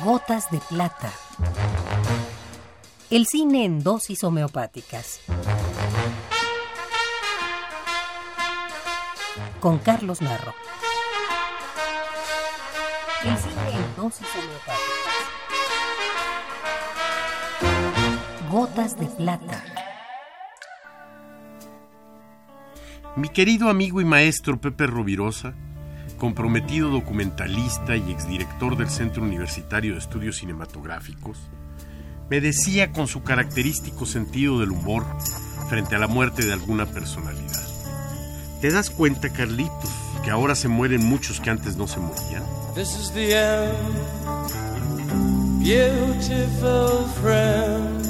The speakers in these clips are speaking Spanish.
Gotas de plata. El cine en dosis homeopáticas. Con Carlos Narro. El cine en dosis homeopáticas. Gotas de plata. Mi querido amigo y maestro Pepe Rovirosa, comprometido documentalista y exdirector del Centro Universitario de Estudios Cinematográficos, me decía con su característico sentido del humor frente a la muerte de alguna personalidad. ¿Te das cuenta, Carlitos, que ahora se mueren muchos que antes no se morían? This is the end, beautiful friend.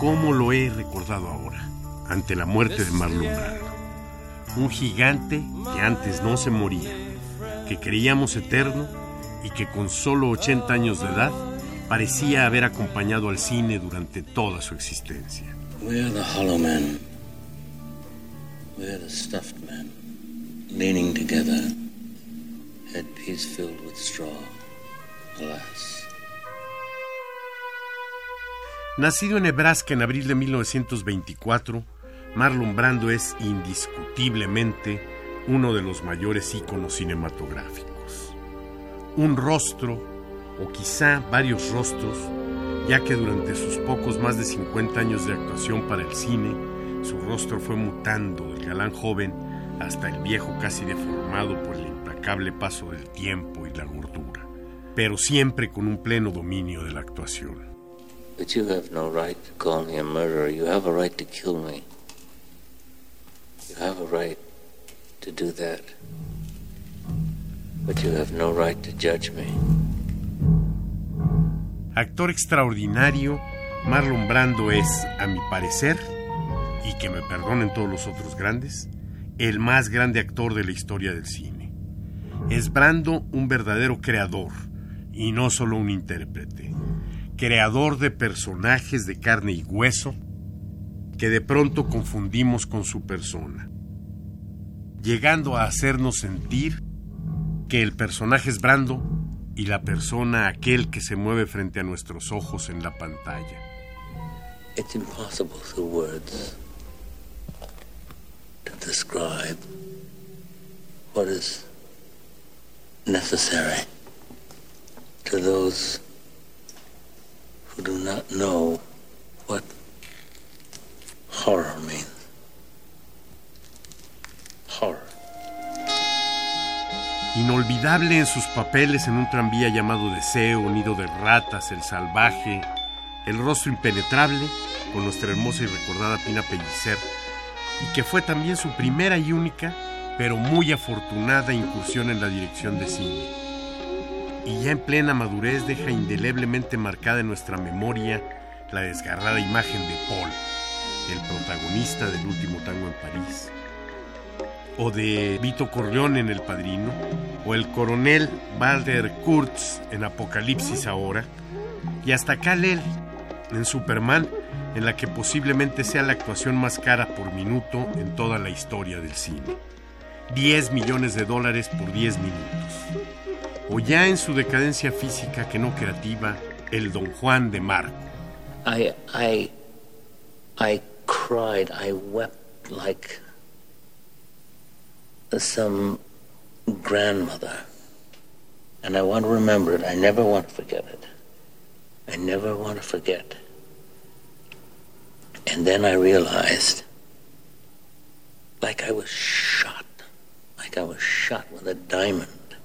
¿Cómo lo he recordado ahora, ante la muerte de Marlon Brando? Un gigante que antes no se moría, que creíamos eterno y que con solo 80 años de edad parecía haber acompañado al cine durante toda su existencia. We're the hollow men. We're the stuffed men, leaning together, headpiece filled with straw. Alas. Nacido en Nebraska en abril de 1924, Marlon Brando es indiscutiblemente uno de los mayores íconos cinematográficos. Un rostro, o quizá varios rostros, ya que durante sus pocos más de 50 años de actuación para el cine, su rostro fue mutando del galán joven hasta el viejo casi deformado por el implacable paso del tiempo y la gordura, pero siempre con un pleno dominio de la actuación. But you have no right to call me a murderer. You have a right to kill me. You have a right to do that. But you have no right to judge me. Actor extraordinario, Marlon Brando es, a mi parecer, y que me perdonen todos los otros grandes, el más grande actor de la historia del cine. Es Brando un verdadero creador y no solo un intérprete. Creador de personajes de carne y hueso que de pronto confundimos con su persona, llegando a hacernos sentir que el personaje es Brando y la persona aquel que se mueve frente a nuestros ojos en la pantalla. Inolvidable en sus papeles en un tranvía llamado Deseo, Nido de Ratas, El Salvaje, El Rostro Impenetrable, con nuestra hermosa y recordada Pina Pellicer, y que fue también su primera y única, pero muy afortunada incursión en la dirección de cine. Y ya en plena madurez deja indeleblemente marcada en nuestra memoria la desgarrada imagen de Paul, el protagonista del último tango en París o de Vito Corleone en El Padrino, o el coronel Walter Kurtz en Apocalipsis ahora, y hasta Kal-El en Superman, en la que posiblemente sea la actuación más cara por minuto en toda la historia del cine. 10 millones de dólares por 10 minutos. O ya en su decadencia física que no creativa, el Don Juan de Marco. I, I, I cried. I wept like some grandmother. And I want to remember it. I never want to forget it. I never want to forget. And then I realized, like I was shot, like I was shot with a diamond,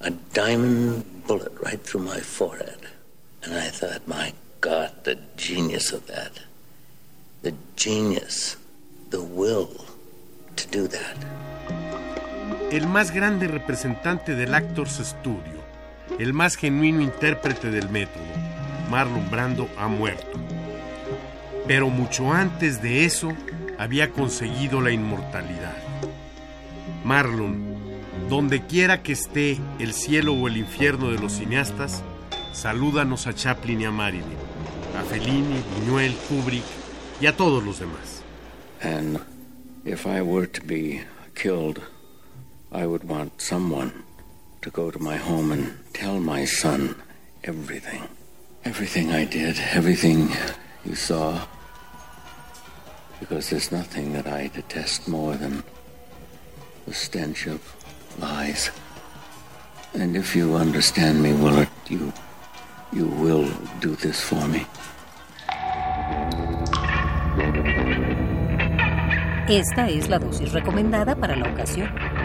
a diamond bullet right through my forehead. And I thought, my God, the genius of that. The genius, the will to do that. El más grande representante del Actors Studio, el más genuino intérprete del método, Marlon Brando, ha muerto. Pero mucho antes de eso había conseguido la inmortalidad. Marlon, donde quiera que esté el cielo o el infierno de los cineastas, salúdanos a Chaplin y a Marilyn, a Fellini, Buñuel, Kubrick y a todos los demás. And if I were to be killed, I would want someone to go to my home and tell my son everything. Everything I did, everything you saw. Because there's nothing that I detest more than the stench of lies. And if you understand me, Willard, you you will do this for me. Esta es la dosis recomendada para la ocasión.